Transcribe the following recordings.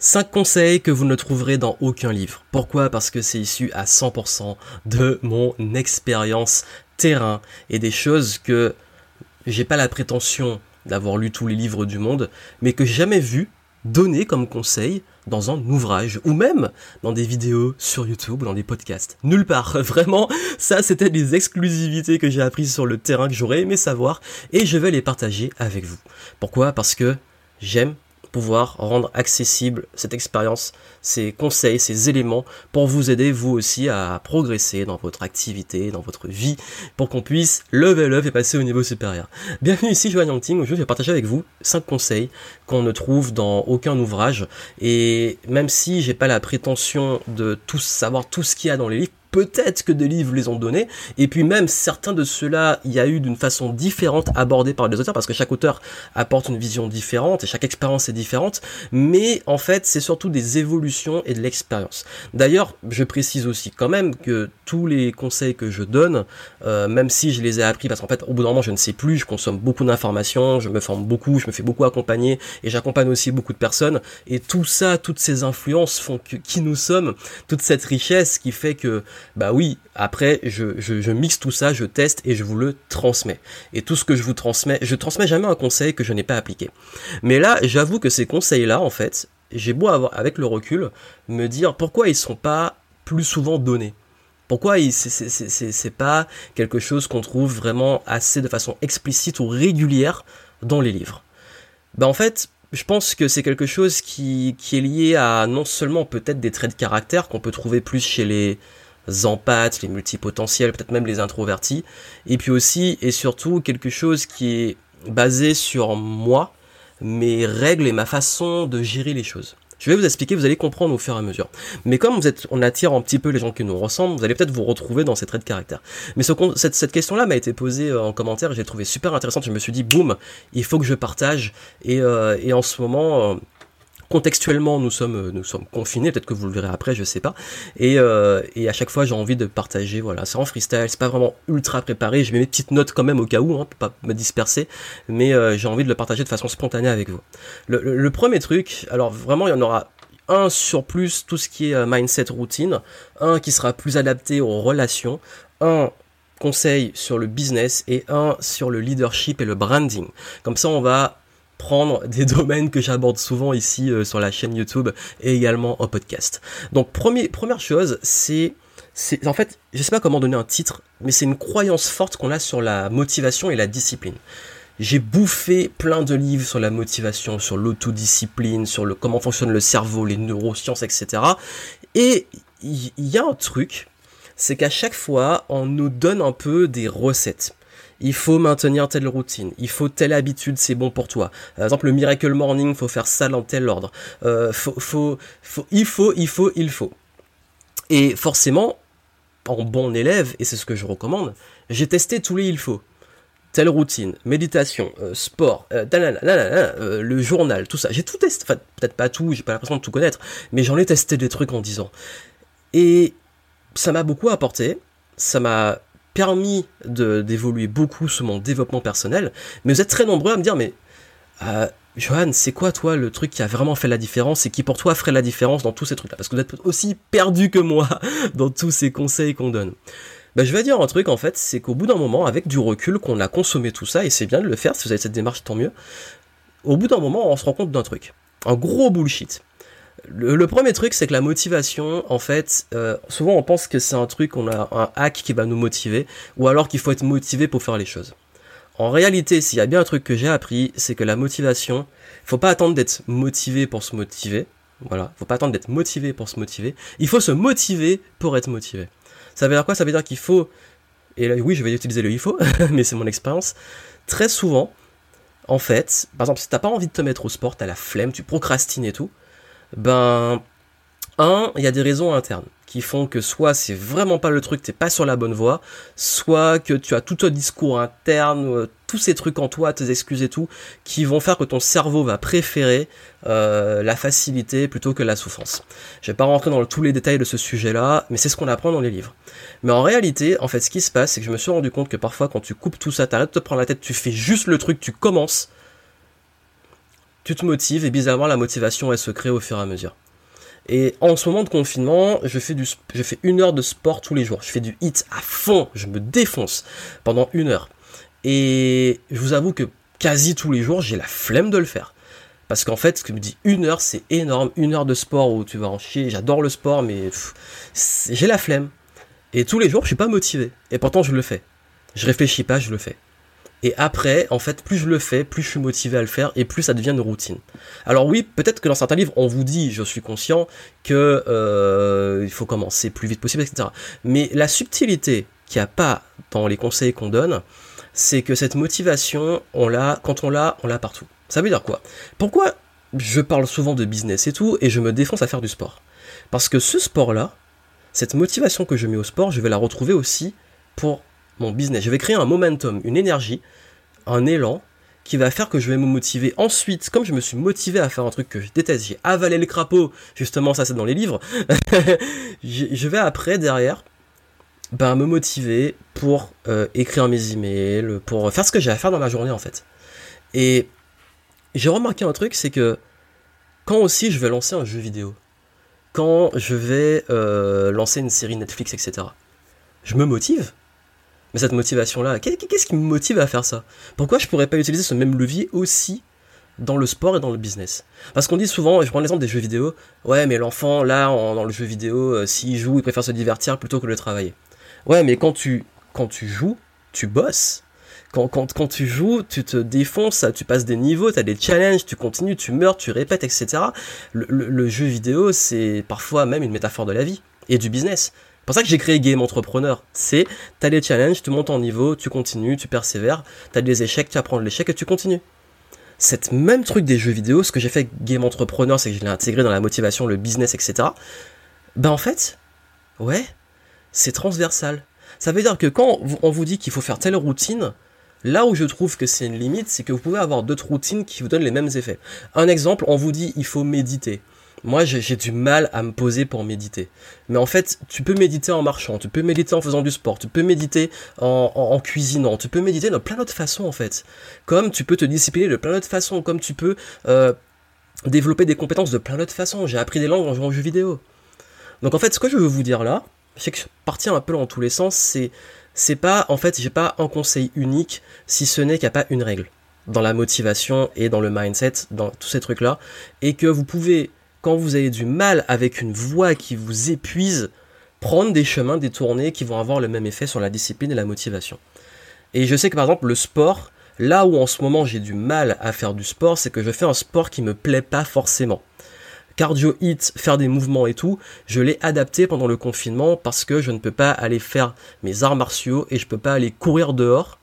5 conseils que vous ne trouverez dans aucun livre. Pourquoi? Parce que c'est issu à 100% de mon expérience terrain et des choses que j'ai pas la prétention d'avoir lu tous les livres du monde, mais que j'ai jamais vu donner comme conseil dans un ouvrage ou même dans des vidéos sur YouTube ou dans des podcasts. Nulle part. Vraiment, ça c'était des exclusivités que j'ai apprises sur le terrain que j'aurais aimé savoir et je vais les partager avec vous. Pourquoi? Parce que j'aime pouvoir rendre accessible cette expérience, ces conseils, ces éléments pour vous aider vous aussi à progresser dans votre activité, dans votre vie, pour qu'on puisse level up et passer au niveau supérieur. Bienvenue ici, Joanne Yangting. Aujourd'hui, je vais partager avec vous 5 conseils qu'on ne trouve dans aucun ouvrage. Et même si j'ai pas la prétention de tout savoir tout ce qu'il y a dans les livres, peut-être que des livres les ont donnés, et puis même certains de ceux-là, il y a eu d'une façon différente abordés par les auteurs, parce que chaque auteur apporte une vision différente, et chaque expérience est différente, mais en fait c'est surtout des évolutions et de l'expérience. D'ailleurs, je précise aussi quand même que tous les conseils que je donne, euh, même si je les ai appris, parce qu'en fait au bout d'un moment je ne sais plus, je consomme beaucoup d'informations, je me forme beaucoup, je me fais beaucoup accompagner, et j'accompagne aussi beaucoup de personnes, et tout ça, toutes ces influences font que qui nous sommes, toute cette richesse qui fait que bah oui, après je, mixe tout ça, je teste et je vous le transmets. Et tout ce que je vous transmets, je transmets jamais un conseil que je n'ai pas appliqué. Mais là, j'avoue que ces conseils-là, en fait, j'ai beau avoir, avec le recul, me dire pourquoi ils sont pas plus souvent donnés. Pourquoi c'est pas quelque chose qu'on trouve vraiment assez de façon explicite ou régulière dans les livres Bah en fait, je pense que c'est quelque chose qui est lié à non seulement peut-être des traits de caractère qu'on peut trouver plus chez les empathes, les multipotentiels, peut-être même les introvertis. Et puis aussi et surtout quelque chose qui est basé sur moi, mes règles et ma façon de gérer les choses. Je vais vous expliquer, vous allez comprendre au fur et à mesure. Mais comme on attire un petit peu les gens qui nous ressemblent, vous allez peut-être vous retrouver dans ces traits de caractère. Mais ce, cette, question-là m'a été posée euh, en commentaire, j'ai trouvé super intéressante. Je me suis dit, boum, il faut que je partage. Et, euh, en ce moment, euh, contextuellement nous sommes euh, nous sommes confinés. Peut-être que vous le verrez après je sais pas. Et, euh, et à chaque fois j'ai envie de partager voilà c'est en freestyle c'est pas vraiment ultra préparé. Je mets mes petites notes quand même au cas où hein, pour pas me disperser. Mais euh, j'ai envie de le partager de façon spontanée avec vous. Le, le, premier truc alors vraiment il y en aura un sur plus tout ce qui est mindset routine. Un qui sera plus adapté aux relations. Un conseil sur le business et un sur le leadership et le branding. Comme ça on va prendre des domaines que j'aborde souvent ici euh, sur la chaîne YouTube et également en podcast. Donc premier, première chose, c'est en fait, je sais pas comment donner un titre, mais c'est une croyance forte qu'on a sur la motivation et la discipline. J'ai bouffé plein de livres sur la motivation, sur l'autodiscipline, sur le comment fonctionne le cerveau, les neurosciences, etc. Et il y a un truc, c'est qu'à chaque fois, on nous donne un peu des recettes il faut maintenir telle routine, il faut telle habitude, c'est bon pour toi. Par exemple, le Miracle Morning, faut faire ça dans tel ordre. Euh, il faut, il faut, il faut. Et forcément, en bon élève, et c'est ce que je recommande, j'ai testé tous les il faut. Telle routine, méditation, euh, sport, euh, le journal, tout ça. J'ai tout testé, enfin peut-être pas tout, j'ai pas l'impression de tout connaître, mais j'en ai testé des trucs en disant. Et ça m'a beaucoup apporté, ça m'a permis d'évoluer beaucoup sur mon développement personnel, mais vous êtes très nombreux à me dire, mais euh, Johan, c'est quoi toi le truc qui a vraiment fait la différence et qui pour toi ferait la différence dans tous ces trucs-là? Parce que vous êtes aussi perdu que moi dans tous ces conseils qu'on donne. Ben, je vais dire un truc en fait, c'est qu'au bout d'un moment, avec du recul, qu'on a consommé tout ça, et c'est bien de le faire, si vous avez cette démarche, tant mieux, au bout d'un moment, on se rend compte d'un truc. Un gros bullshit. Le, premier truc, c'est que la motivation, en fait, euh, souvent on pense que c'est un truc, on a un hack qui va nous motiver, ou alors qu'il faut être motivé pour faire les choses. En réalité, s'il y a bien un truc que j'ai appris, c'est que la motivation, faut pas attendre d'être motivé pour se motiver. Voilà, faut pas attendre d'être motivé pour se motiver. Il faut se motiver pour être motivé. Ça veut dire quoi? Ça veut dire qu'il faut, et là, oui, je vais utiliser le il faut, mais c'est mon expérience. Très souvent, en fait, par exemple, si t'as pas envie de te mettre au sport, t'as la flemme, tu procrastines et tout, ben, un, il y a des raisons internes qui font que soit c'est vraiment pas le truc, t'es pas sur la bonne voie, soit que tu as tout un discours interne, euh, tous ces trucs en toi, tes excuses et tout, qui vont faire que ton cerveau va préférer euh, la facilité plutôt que la souffrance. Je vais pas rentrer dans tous les détails de ce sujet-là, mais c'est ce qu'on apprend dans les livres. Mais en réalité, en fait, ce qui se passe, c'est que je me suis rendu compte que parfois, quand tu coupes tout ça, t'arrêtes de te prendre la tête, tu fais juste le truc, tu commences, tu te motives et bizarrement la motivation elle se crée au fur et à mesure. Et en ce moment de confinement, je fais, une heure de sport tous les jours. Je fais du hit à fond, je me défonce pendant une heure. Et je vous avoue que quasi tous les jours, j'ai la flemme de le faire. Parce qu'en fait, ce que me dit une heure, c'est énorme. Une heure de sport où tu vas en chier. J'adore le sport, mais j'ai la flemme. Et tous les jours, je suis pas motivé. Et pourtant, je le fais. Je réfléchis pas, je le fais. Et après, en fait, plus je le fais, plus je suis motivé à le faire et plus ça devient une routine. Alors oui, peut-être que dans certains livres, on vous dit, je suis conscient, que euh, il faut commencer plus vite possible, etc. Mais la subtilité qu'il n'y a pas dans les conseils qu'on donne, c'est que cette motivation, on l'a, quand on l'a, on l'a partout. Ça veut dire quoi? Pourquoi je parle souvent de business et tout, et je me défonce à faire du sport? Parce que ce sport-là, cette motivation que je mets au sport, je vais la retrouver aussi pour mon business. Je vais créer un momentum, une énergie, un élan qui va faire que je vais me motiver ensuite, comme je me suis motivé à faire un truc que je déteste, j'ai avalé le crapaud, justement ça c'est dans les livres, je vais après derrière ben, me motiver pour euh, écrire mes emails, pour faire ce que j'ai à faire dans ma journée en fait. Et j'ai remarqué un truc, c'est que quand aussi je vais lancer un jeu vidéo, quand je vais euh, lancer une série Netflix, etc., je me motive. Mais cette motivation-là, qu'est-ce qui me motive à faire ça? Pourquoi je pourrais pas utiliser ce même levier aussi dans le sport et dans le business? Parce qu'on dit souvent, je prends l'exemple des jeux vidéo, ouais mais l'enfant là, dans le jeu vidéo, euh, s'il joue, il préfère se divertir plutôt que de travailler. Ouais mais quand tu, quand tu joues, tu bosses. Quand, quand, quand, tu joues, tu te défonces, tu passes des niveaux, tu as des challenges, tu continues, tu meurs, tu répètes, etc. Le, le jeu vidéo, c'est parfois même une métaphore de la vie et du business pour ça que j'ai créé Game Entrepreneur. C'est, t'as des challenges, tu montes en niveau, tu continues, tu persévères, t'as des échecs, tu apprends de l'échec et tu continues. Cette même truc des jeux vidéo, ce que j'ai fait Game Entrepreneur, c'est que je l'ai intégré dans la motivation, le business, etc. Ben en fait, ouais, c'est transversal. Ça veut dire que quand on vous dit qu'il faut faire telle routine, Là où je trouve que c'est une limite, c'est que vous pouvez avoir d'autres routines qui vous donnent les mêmes effets. Un exemple, on vous dit il faut méditer. Moi, j'ai du mal à me poser pour méditer. Mais en fait, tu peux méditer en marchant, tu peux méditer en faisant du sport, tu peux méditer en, cuisinant, tu peux méditer de plein d'autres façons en fait. Comme tu peux te discipliner de plein d'autres façons, comme tu peux euh, développer des compétences de plein d'autres façons. J'ai appris des langues en jouant aux jeux vidéo. Donc en fait, ce que je veux vous dire là, c'est que partir un peu dans tous les sens, c'est c'est pas en fait, j'ai pas un conseil unique si ce n'est qu'il n'y a pas une règle dans la motivation et dans le mindset, dans tous ces trucs là, et que vous pouvez quand vous avez du mal avec une voix qui vous épuise, prendre des chemins détournés qui vont avoir le même effet sur la discipline et la motivation. Et je sais que par exemple le sport, là où en ce moment j'ai du mal à faire du sport, c'est que je fais un sport qui me plaît pas forcément. Cardio hit, faire des mouvements et tout, je l'ai adapté pendant le confinement parce que je ne peux pas aller faire mes arts martiaux et je peux pas aller courir dehors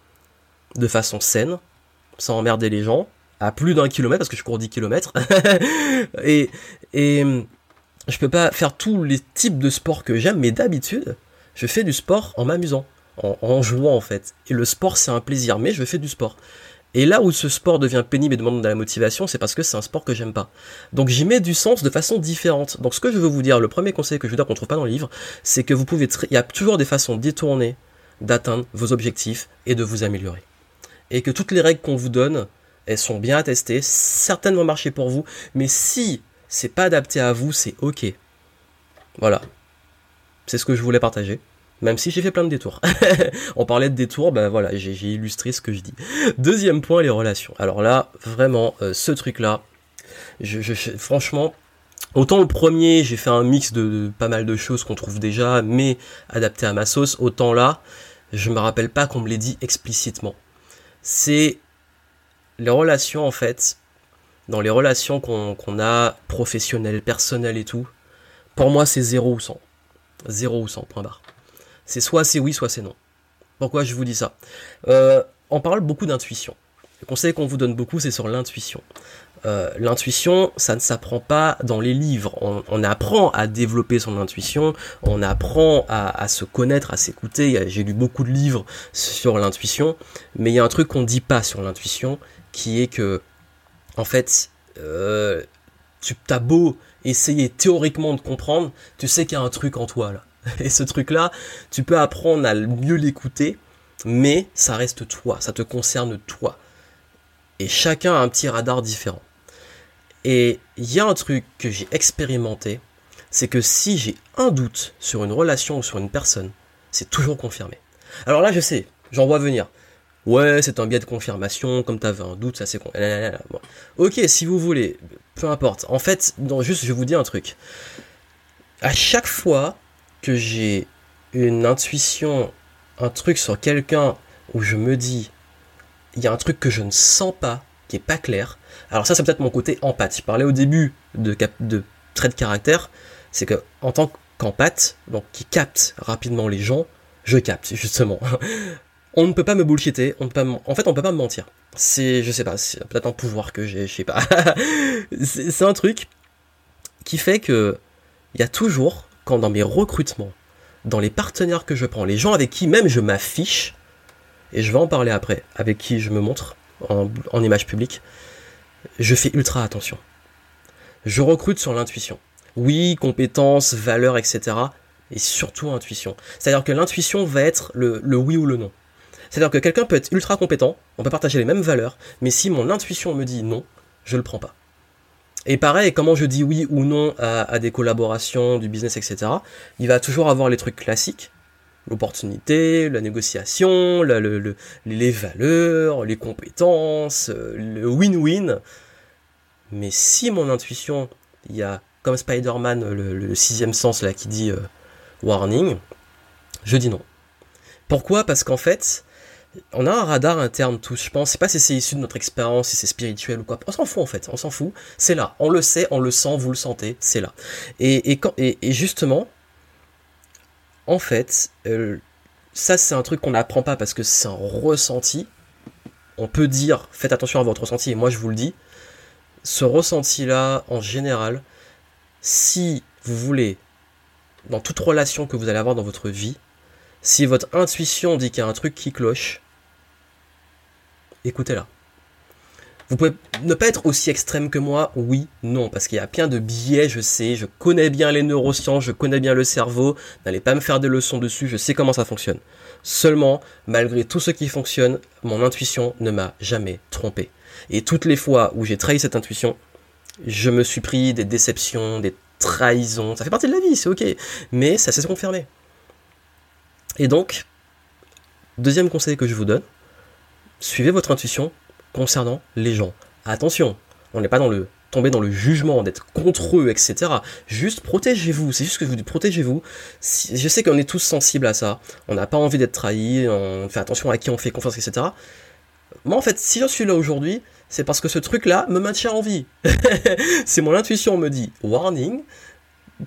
de façon saine, sans emmerder les gens à plus d'un kilomètre parce que je cours 10 kilomètres et et je peux pas faire tous les types de sports que j'aime mais d'habitude je fais du sport en m'amusant en, jouant en fait et le sport c'est un plaisir mais je fais du sport et là où ce sport devient pénible et demande de la motivation, c'est parce que c'est un sport que j'aime pas. Donc j'y mets du sens de façon différente. Donc ce que je veux vous dire, le premier conseil que je veux dire qu'on trouve pas dans le livre, c'est que vous pouvez, il y a toujours des façons détournées d'atteindre vos objectifs et de vous améliorer. Et que toutes les règles qu'on vous donne, elles sont bien attestées, certainement marcher pour vous, mais si c'est pas adapté à vous, c'est ok. Voilà. C'est ce que je voulais partager. Même si j'ai fait plein de détours. On parlait de détours, ben voilà, j'ai illustré ce que je dis. Deuxième point, les relations. Alors là, vraiment, euh, ce truc-là, franchement, autant au premier, j'ai fait un mix de, pas mal de choses qu'on trouve déjà, mais adapté à ma sauce, autant là, je me rappelle pas qu'on me l'ait dit explicitement. C'est les relations, en fait, dans les relations qu'on a, professionnelles, personnelles et tout, pour moi, c'est 0 ou 100. 0 ou 100, point barre. C'est soit c'est oui, soit c'est non. Pourquoi je vous dis ça? Euh, On parle beaucoup d'intuition. Le conseil qu'on vous donne beaucoup, c'est sur l'intuition. Euh, l'intuition, ça ne s'apprend pas dans les livres. On, apprend à développer son intuition, on apprend à, se connaître, à s'écouter. J'ai lu beaucoup de livres sur l'intuition, mais il y a un truc qu'on ne dit pas sur l'intuition, qui est que, en fait, euh, tu as beau essayer théoriquement de comprendre, tu sais qu'il y a un truc en toi là. Et ce truc-là, tu peux apprendre à mieux l'écouter, mais ça reste toi, ça te concerne toi. Et chacun a un petit radar différent. Et il y a un truc que j'ai expérimenté, c'est que si j'ai un doute sur une relation ou sur une personne, c'est toujours confirmé. Alors là, je sais, j'en vois venir. Ouais, c'est un biais de confirmation, comme t'avais un doute, ça c'est con. Ok, si vous voulez, peu importe. En fait, juste, je vous dis un truc. À chaque fois que j'ai une intuition, un truc sur quelqu'un où je me dis, il y a un truc que je ne sens pas, qui est pas clair. Alors ça, c'est peut-être mon côté empathe. Je parlais au début de, de trait de caractère, c'est que en tant qu'empathe, donc qui capte rapidement les gens, je capte justement. on ne peut pas me bullshiter, on peut pas en fait on peut pas me mentir. C'est, je sais pas, c'est peut-être un pouvoir que j'ai, je sais pas. c'est un truc qui fait que il y a toujours, quand dans mes recrutements, dans les partenaires que je prends, les gens avec qui même je m'affiche, et je vais en parler après, avec qui je me montre en, image publique, je fais ultra attention. Je recrute sur l'intuition. Oui, compétences, valeurs, etc. Et surtout intuition. C'est-à-dire que l'intuition va être le oui ou le non. C'est-à-dire que quelqu'un peut être ultra compétent, on peut partager les mêmes valeurs, mais si mon intuition me dit non, je le prends pas. Et pareil, comment je dis oui ou non à, des collaborations, du business, etc., il va toujours avoir les trucs classiques, l'opportunité, la négociation, les valeurs, les compétences, le win-win. Mais si mon intuition, il y a comme Spider-Man le, sixième sens là qui dit euh, warning, je dis non. Pourquoi? Parce qu'en fait, on a un radar interne tous, je pense. Je sais pas si c'est issu de notre expérience, si c'est spirituel ou quoi. On s'en fout en fait, on s'en fout. C'est là, on le sait, on le sent, vous le sentez, c'est là. Et, et, justement, en fait, euh, ça c'est un truc qu'on n'apprend pas parce que c'est un ressenti. On peut dire, faites attention à votre ressenti, et moi je vous le dis. Ce ressenti-là, en général, si vous voulez, dans toute relation que vous allez avoir dans votre vie, si votre intuition dit qu'il y a un truc qui cloche, écoutez-la. Vous pouvez ne pas être aussi extrême que moi, oui, non, parce qu'il y a plein de biais, je sais, je connais bien les neurosciences, je connais bien le cerveau, n'allez pas me faire des leçons dessus, je sais comment ça fonctionne. Seulement, malgré tout ce qui fonctionne, mon intuition ne m'a jamais trompé. Et toutes les fois où j'ai trahi cette intuition, je me suis pris des déceptions, des trahisons, ça fait partie de la vie, c'est ok, mais ça s'est confirmé. Et donc, deuxième conseil que je vous donne, suivez votre intuition concernant les gens. Attention, on n'est pas dans le tomber dans le jugement, d'être contre eux, etc. Juste protégez-vous, c'est juste que vous protégez-vous. je sais qu'on est tous sensibles à ça, on n'a pas envie d'être trahi, on fait attention à qui on fait confiance, etc. Moi en fait, si je suis là aujourd'hui, c'est parce que ce truc-là me maintient en vie. c'est mon intuition me dit warning,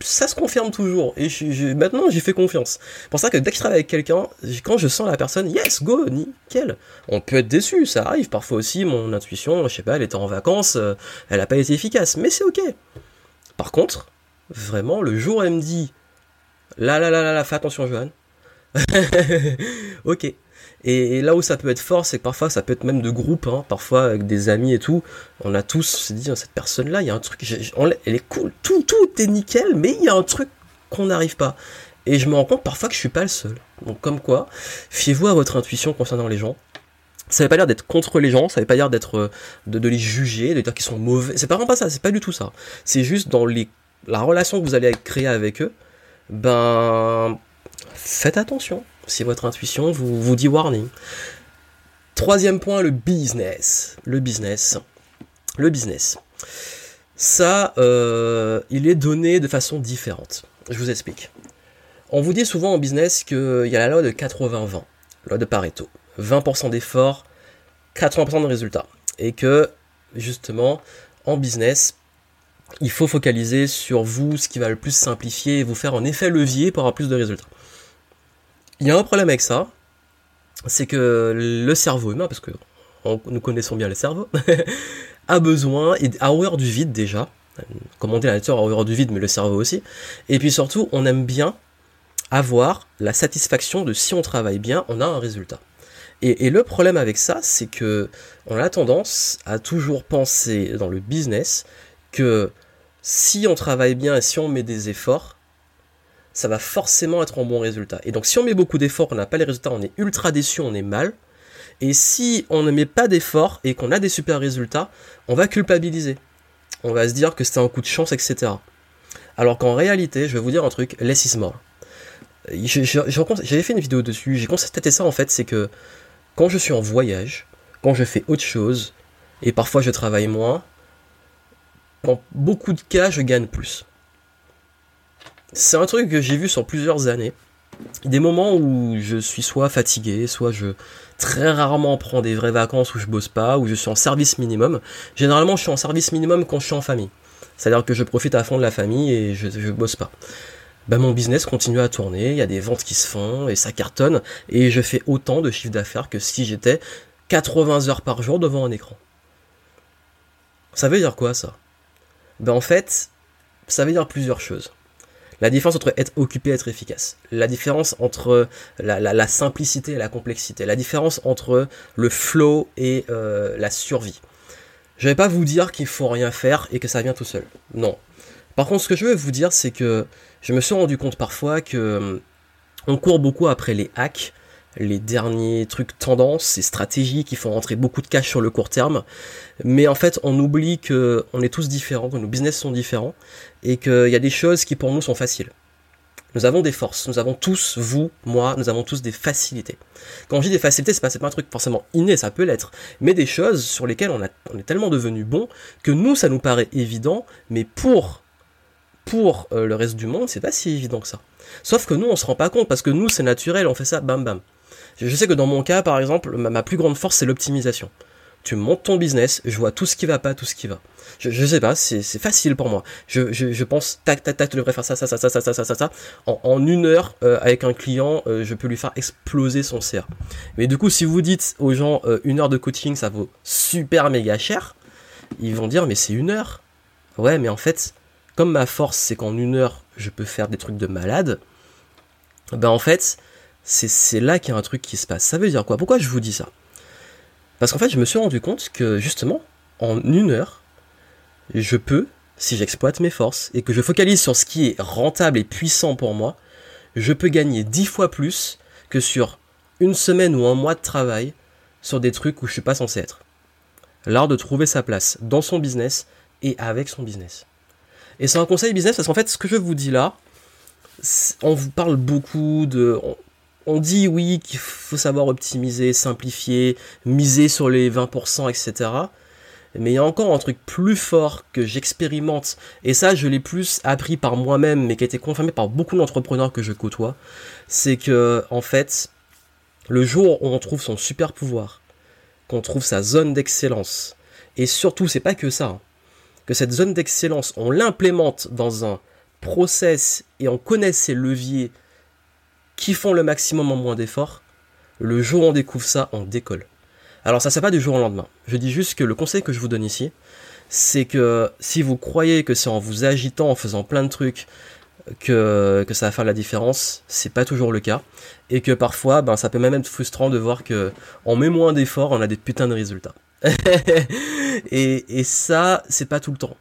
ça se confirme toujours. Et maintenant, j'y fais confiance. C'est pour ça que dès que je travaille avec quelqu'un, quand je sens la personne, yes, go, nickel. On peut être déçu, ça arrive. Parfois aussi, mon intuition, je sais pas, elle était en vacances, euh, elle n'a pas été efficace, mais c'est ok. Par contre, vraiment, le jour elle me dit, là, là, là, là, là fais attention, Johan. ok. Et, là où ça peut être fort, c'est que parfois ça peut être même de groupe, hein, parfois avec des amis et tout. On a tous se dit, cette personne-là, il y a un truc, elle est cool, tout, tout est nickel, mais il y a un truc qu'on n'arrive pas. Et je me rends compte parfois que je suis pas le seul. Donc comme quoi, fiez-vous à votre intuition concernant les gens. Ça veut pas dire d'être contre les gens, ça veut pas dire d'être euh, de, les juger, de dire qu'ils sont mauvais. C'est pas vraiment pas ça, c'est pas du tout ça. C'est juste dans la relation que vous allez créer avec eux, ben faites attention si votre intuition vous, dit warning. Troisième point, le business. Le business. Le business. Ça, euh, il est donné de façon différente. Je vous explique. On vous dit souvent en business qu'il y a la loi de 80-20, loi de Pareto. 20% d'efforts, 80% de résultats. Et que, justement, en business, il faut focaliser sur vous, ce qui va le plus simplifier et vous faire un effet levier pour avoir plus de résultats. Il y a un problème avec ça, c'est que le cerveau humain, parce que nous connaissons bien le cerveau, a besoin, a horreur du vide déjà, comme on dit la nature a horreur du vide, mais le cerveau aussi, et puis surtout, on aime bien avoir la satisfaction de si on travaille bien, on a un résultat. Et, et le problème avec ça, c'est que on a tendance à toujours penser dans le business que si on travaille bien et si on met des efforts, ça va forcément être un bon résultat. Et donc si on met beaucoup d'efforts, on n'a pas les résultats, on est ultra déçu, on est mal. Et si on ne met pas d'efforts et qu'on a des super résultats, on va culpabiliser. on va se dire que c'était un coup de chance, etc. Alors qu'en réalité, je vais vous dire un truc, less is more. J'avais fait une vidéo dessus, j'ai constaté ça en fait, c'est que quand je suis en voyage, quand je fais autre chose, et parfois je travaille moins, dans beaucoup de cas, je gagne plus. C'est un truc que j'ai vu sur plusieurs années. Des moments où je suis soit fatigué, soit je très rarement prends des vraies vacances où je bosse pas, où je suis en service minimum. Généralement, je suis en service minimum quand je suis en famille. C'est-à-dire que je profite à fond de la famille et je, je bosse pas. Ben, mon business continue à tourner, il y a des ventes qui se font et ça cartonne et je fais autant de chiffre d'affaires que si j'étais 80 heures par jour devant un écran. Ça veut dire quoi ça? Ben en fait, ça veut dire plusieurs choses. La différence entre être occupé et être efficace. La différence entre la, simplicité et la complexité. La différence entre le flow et euh, la survie. Je vais pas vous dire qu'il faut rien faire et que ça vient tout seul. Non. Par contre, ce que je veux vous dire, c'est que je me suis rendu compte parfois que on court beaucoup après les hacks, les derniers trucs tendances et stratégies qui font rentrer beaucoup de cash sur le court terme. Mais en fait, on oublie que on est tous différents, que nos business sont différents et qu'il y a des choses qui pour nous sont faciles. Nous avons des forces, nous avons tous, vous, moi, nous avons tous des facilités. Quand je dis des facilités, c'est pas, pas un truc forcément inné, ça peut l'être, mais des choses sur lesquelles on est tellement devenu bon que nous, ça nous paraît évident, mais pour pour euh, le reste du monde, c'est pas si évident que ça. Sauf que nous, on se rend pas compte parce que nous, c'est naturel, on fait ça bam bam. Je sais que dans mon cas, par exemple, ma, plus grande force, c'est l'optimisation. Tu montes ton business, je vois tout ce qui va pas, tout ce qui va. Je, je sais pas, c'est facile pour moi. Je, pense, tac, tac, tac, tu devrais faire ça, ça, ça, ça, ça, ça, ça, ça, En, une heure, euh, avec un client, euh, je peux lui faire exploser son CA. Mais du coup, si vous dites aux gens, euh, une heure de coaching, ça vaut super méga cher, ils vont dire, mais c'est une heure. Ouais, mais en fait, comme ma force, c'est qu'en une heure, je peux faire des trucs de malade, ben en fait, c'est là qu'il y a un truc qui se passe. Ça veut dire quoi? Pourquoi je vous dis ça? Parce qu'en fait, je me suis rendu compte que justement, en une heure, je peux, si j'exploite mes forces et que je focalise sur ce qui est rentable et puissant pour moi, je peux gagner dix fois plus que sur une semaine ou un mois de travail sur des trucs où je suis pas censé être. L'art de trouver sa place dans son business et avec son business. Et c'est un conseil business parce qu'en fait, ce que je vous dis là, on vous parle beaucoup de, on dit oui qu'il faut savoir optimiser, simplifier, miser sur les 20%, etc. Mais il y a encore un truc plus fort que j'expérimente, et ça je l'ai plus appris par moi-même, mais qui a été confirmé par beaucoup d'entrepreneurs que je côtoie, c'est que en fait, le jour où on trouve son super pouvoir, qu'on trouve sa zone d'excellence, et surtout c'est pas que ça, hein, que cette zone d'excellence, on l'implémente dans un process et on connaît ses leviers qui font le maximum en moins d'efforts, le jour où on découvre ça, on décolle. Alors ça c'est pas du jour au lendemain. Je dis juste que le conseil que je vous donne ici, c'est que si vous croyez que c'est en vous agitant, en faisant plein de trucs, que, ça va faire la différence, c'est pas toujours le cas. Et que parfois, ben, ça peut même être frustrant de voir que on met moins d'efforts, on a des putains de résultats. et ça, c'est pas tout le temps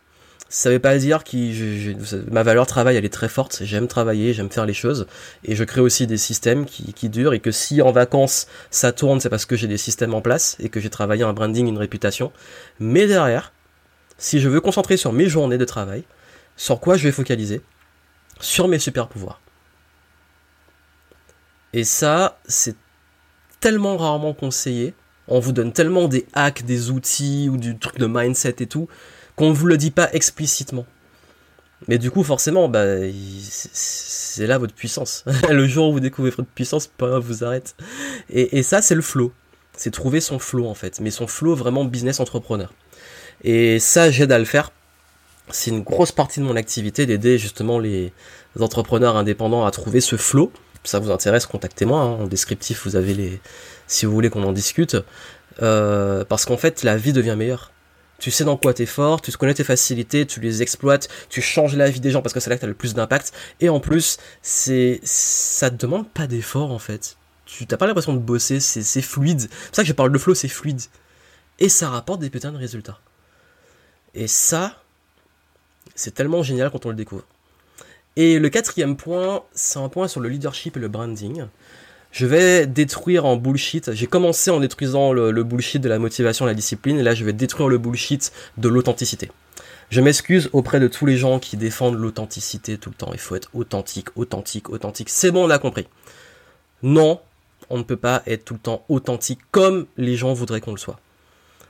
ça veut pas dire que ma valeur travail elle est très forte, j'aime travailler, j'aime faire les choses et je crée aussi des systèmes qui, qui durent et que si en vacances ça tourne c'est parce que j'ai des systèmes en place et que j'ai travaillé un branding, une réputation. Mais derrière, si je veux concentrer sur mes journées de travail, sur quoi je vais focaliser? Sur mes super pouvoirs. Et ça, c'est tellement rarement conseillé. On vous donne tellement des hacks, des outils ou du truc de mindset et tout qu'on ne vous le dit pas explicitement. Mais du coup, forcément, bah, c'est là votre puissance. le jour où vous découvrez votre puissance, pas vous arrête. Et, ça, c'est le flow. C'est trouver son flow, en fait. Mais son flow vraiment business entrepreneur. Et ça, j'aide à le faire. C'est une grosse partie de mon activité d'aider justement les entrepreneurs indépendants à trouver ce flow. Ça vous intéresse, contactez-moi. Hein. En descriptif, vous avez les. Si vous voulez qu'on en discute. Euh, parce qu'en fait, la vie devient meilleure tu sais dans quoi t'es fort, tu connais tes facilités, tu les exploites, tu changes la vie des gens parce que c'est là que t'as le plus d'impact. Et en plus, c'est, ça te demande pas d'effort en fait. Tu t'as pas l'impression de bosser, c'est, fluide. C'est pour ça que je parle de flow, c'est fluide. Et ça rapporte des putains de résultats. Et ça, c'est tellement génial quand on le découvre. Et le quatrième point, c'est un point sur le leadership et le branding je vais détruire en bullshit. J'ai commencé en détruisant le, bullshit de la motivation, la discipline, et là je vais détruire le bullshit de l'authenticité. Je m'excuse auprès de tous les gens qui défendent l'authenticité tout le temps. Il faut être authentique, authentique, authentique. C'est bon, on a compris. Non, on ne peut pas être tout le temps authentique comme les gens voudraient qu'on le soit.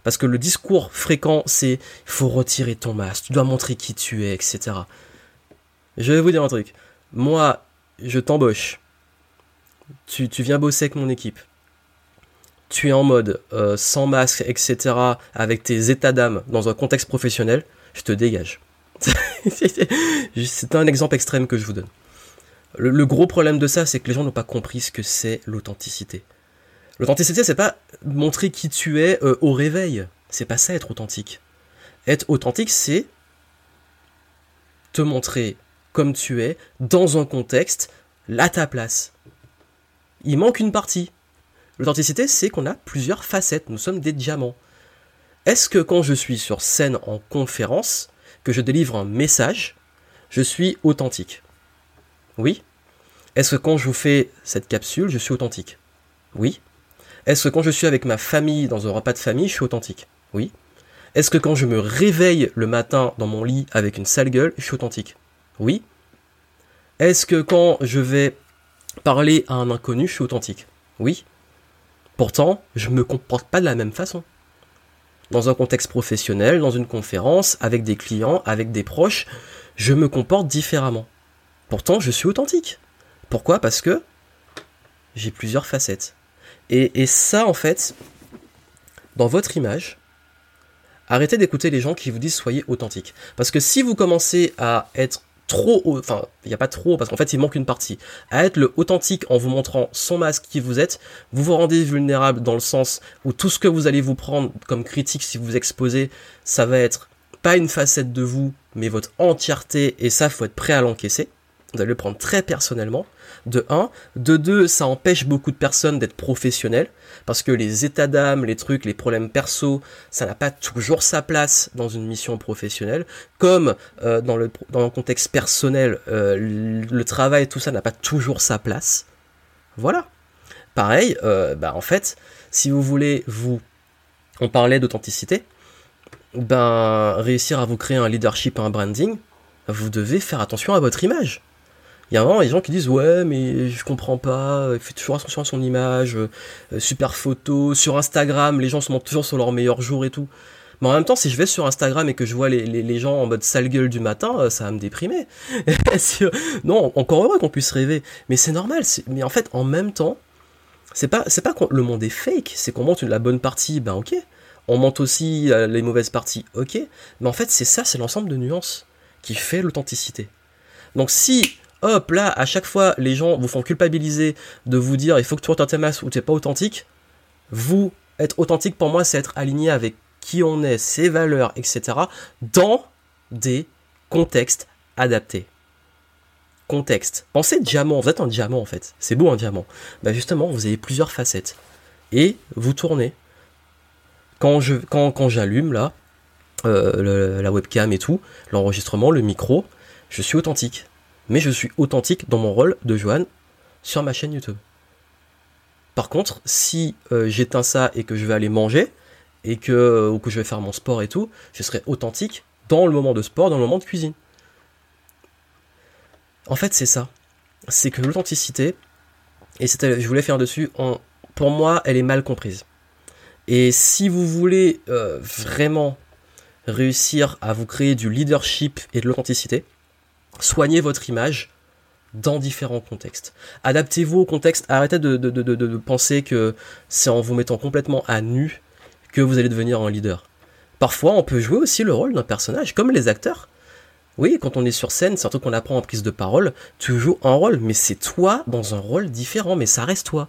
Parce que le discours fréquent, c'est il faut retirer ton masque, tu dois montrer qui tu es, etc. Je vais vous dire un truc. Moi, je t'embauche. Tu, viens bosser avec mon équipe. Tu es en mode euh, sans masque, etc. avec tes états d'âme dans un contexte professionnel je te dégage. c'est un exemple extrême que je vous donne. Le, gros problème de ça, c'est que les gens n'ont pas compris ce que c'est l'authenticité. L'authenticité, c'est pas montrer qui tu es euh, au réveil. C'est pas ça être authentique. Être authentique, c'est te montrer comme tu es, dans un contexte, à ta place. Il manque une partie. L'authenticité, c'est qu'on a plusieurs facettes. Nous sommes des diamants. Est-ce que quand je suis sur scène en conférence, que je délivre un message, je suis authentique? Oui. Est-ce que quand je vous fais cette capsule, je suis authentique? Oui. Est-ce que quand je suis avec ma famille dans un repas de famille, je suis authentique? Oui. Est-ce que quand je me réveille le matin dans mon lit avec une sale gueule, je suis authentique? Oui. Est-ce que quand je vais parler à un inconnu, je suis authentique Oui. Pourtant, je ne me comporte pas de la même façon dans un contexte professionnel, dans une conférence, avec des clients, avec des proches, je me comporte différemment. Pourtant, je suis authentique. Pourquoi? Parce que j'ai plusieurs facettes. Et, ça, en fait, dans votre image, arrêtez d'écouter les gens qui vous disent soyez authentique. Parce que si vous commencez à être trop, enfin, il n'y a pas trop, parce qu'en fait, il manque une partie. À être le authentique en vous montrant son masque qui vous êtes, vous vous rendez vulnérable dans le sens où tout ce que vous allez vous prendre comme critique si vous vous exposez, ça va être pas une facette de vous, mais votre entièreté, et ça, faut être prêt à l'encaisser. Vous allez le prendre très personnellement de 1. De 2, ça empêche beaucoup de personnes d'être professionnels, parce que les états d'âme, les trucs, les problèmes perso, ça n'a pas toujours sa place dans une mission professionnelle, comme euh, dans, le, dans le contexte personnel, euh, le travail, tout ça n'a pas toujours sa place. Voilà. Pareil, euh, bah en fait, si vous voulez vous... On parlait d'authenticité, ben réussir à vous créer un leadership, un branding, vous devez faire attention à votre image. Il y a vraiment des gens qui disent ouais mais je comprends pas, il fait toujours attention à son image, euh, super photo, sur Instagram les gens se montrent toujours sur leur meilleur jour et tout. Mais en même temps, si je vais sur Instagram et que je vois les, les, gens en mode sale gueule du matin, euh, ça va me déprimer. non, encore heureux qu'on puisse rêver. Mais c'est normal. Mais en fait, en même temps, c'est pas, c'est pas que le monde est fake, c'est qu'on monte la bonne partie, ben ok. On monte aussi euh, les mauvaises parties, ok. Mais en fait, c'est ça, c'est l'ensemble de nuances qui fait l'authenticité. Donc si hop là, à chaque fois, les gens vous font culpabiliser de vous dire il faut que tu ta masse ou tu n'es pas authentique. Vous, être authentique pour moi, c'est être aligné avec qui on est, ses valeurs, etc. dans des contextes adaptés. Contexte. Pensez diamant, vous êtes un diamant en fait. C'est beau un diamant. Bah justement, vous avez plusieurs facettes. Et vous tournez. Quand j'allume là, euh, la webcam et tout, l'enregistrement, le micro, je suis authentique mais je suis authentique dans mon rôle de Johan sur ma chaîne YouTube. Par contre, si euh, j'éteins ça et que je vais aller manger, et que, euh, ou que je vais faire mon sport et tout, je serai authentique dans le moment de sport, dans le moment de cuisine. En fait, c'est ça. C'est que l'authenticité, et je voulais faire dessus, pour moi, elle est mal comprise. Et si vous voulez euh, vraiment réussir à vous créer du leadership et de l'authenticité, soignez votre image dans différents contextes. Adaptez-vous au contexte, arrêtez de, penser que c'est en vous mettant complètement à nu que vous allez devenir un leader. Parfois, on peut jouer aussi le rôle d'un personnage, comme les acteurs. Oui, quand on est sur scène, surtout qu'on apprend en prise de parole, tu joues un rôle, mais c'est toi dans un rôle différent, mais ça reste toi.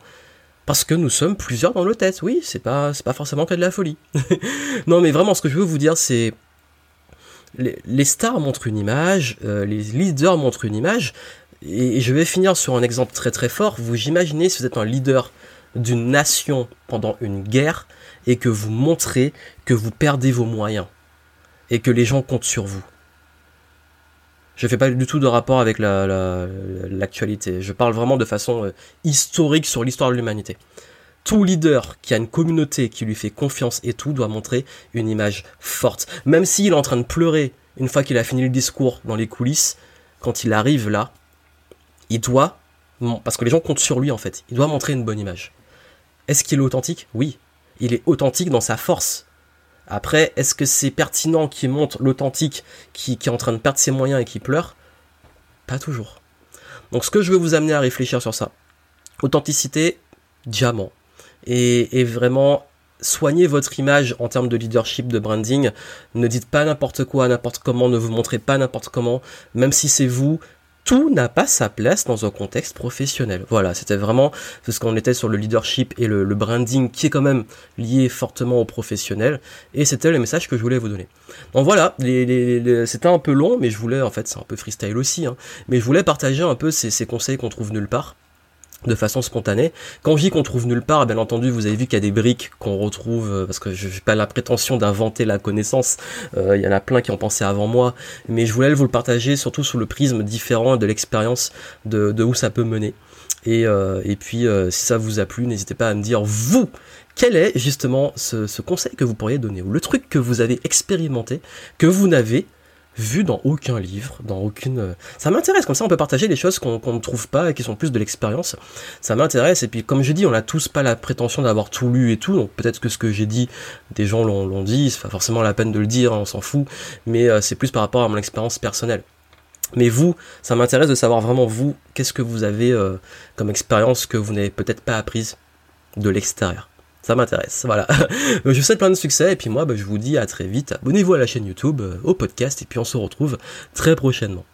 Parce que nous sommes plusieurs dans nos têtes, oui, c'est pas, pas forcément que de la folie. non, mais vraiment, ce que je veux vous dire, c'est les, stars montrent une image, euh, les leaders montrent une image, et, je vais finir sur un exemple très très fort. Vous imaginez si vous êtes un leader d'une nation pendant une guerre et que vous montrez que vous perdez vos moyens et que les gens comptent sur vous. Je ne fais pas du tout de rapport avec l'actualité. je parle vraiment de façon euh, historique sur l'histoire de l'humanité tout leader qui a une communauté qui lui fait confiance et tout doit montrer une image forte. Même s'il est en train de pleurer une fois qu'il a fini le discours dans les coulisses, quand il arrive là, il doit, parce que les gens comptent sur lui en fait, il doit montrer une bonne image. Est-ce qu'il est authentique? Oui. Il est authentique dans sa force. Après, est-ce que c'est pertinent qu'il montre l'authentique qui, qui est en train de perdre ses moyens et qui pleure? Pas toujours. Donc ce que je veux vous amener à réfléchir sur ça, authenticité, diamant. Et, vraiment soignez votre image en termes de leadership, de branding. Ne dites pas n'importe quoi, n'importe comment, ne vous montrez pas n'importe comment, même si c'est vous. Tout n'a pas sa place dans un contexte professionnel. Voilà, c'était vraiment ce qu'on était sur le leadership et le, branding qui est quand même lié fortement au professionnel. Et c'était le message que je voulais vous donner. Donc voilà, c'était un peu long, mais je voulais, en fait, c'est un peu freestyle aussi, hein, mais je voulais partager un peu ces conseils qu'on trouve nulle part de façon spontanée. Quand je dis qu'on trouve nulle part, bien entendu, vous avez vu qu'il y a des briques qu'on retrouve, euh, parce que je n'ai pas la prétention d'inventer la connaissance, euh, il y en a plein qui ont pensé avant moi, mais je voulais vous le partager surtout sous le prisme différent de l'expérience de, où ça peut mener. Et, euh, puis, si ça vous a plu, n'hésitez pas à me dire, vous, quel est justement ce, ce conseil que vous pourriez donner, ou le truc que vous avez expérimenté, que vous n'avez vu dans aucun livre, dans aucune. Euh, ça m'intéresse, comme ça on peut partager des choses qu'on ne trouve pas et qui sont plus de l'expérience. Ça m'intéresse, et puis comme je dis, on n'a tous pas la prétention d'avoir tout lu et tout, donc peut-être que ce que j'ai dit, des gens l'ont dit, c'est pas forcément la peine de le dire, on s'en fout, mais euh, c'est plus par rapport à mon expérience personnelle. Mais vous, ça m'intéresse de savoir vraiment vous, qu'est-ce que vous avez euh, comme expérience que vous n'avez peut-être pas apprise de l'extérieur ça m'intéresse. Voilà. je vous souhaite plein de succès et puis moi bah, je vous dis à très vite. Abonnez-vous à la chaîne YouTube, euh, au podcast et puis on se retrouve très prochainement.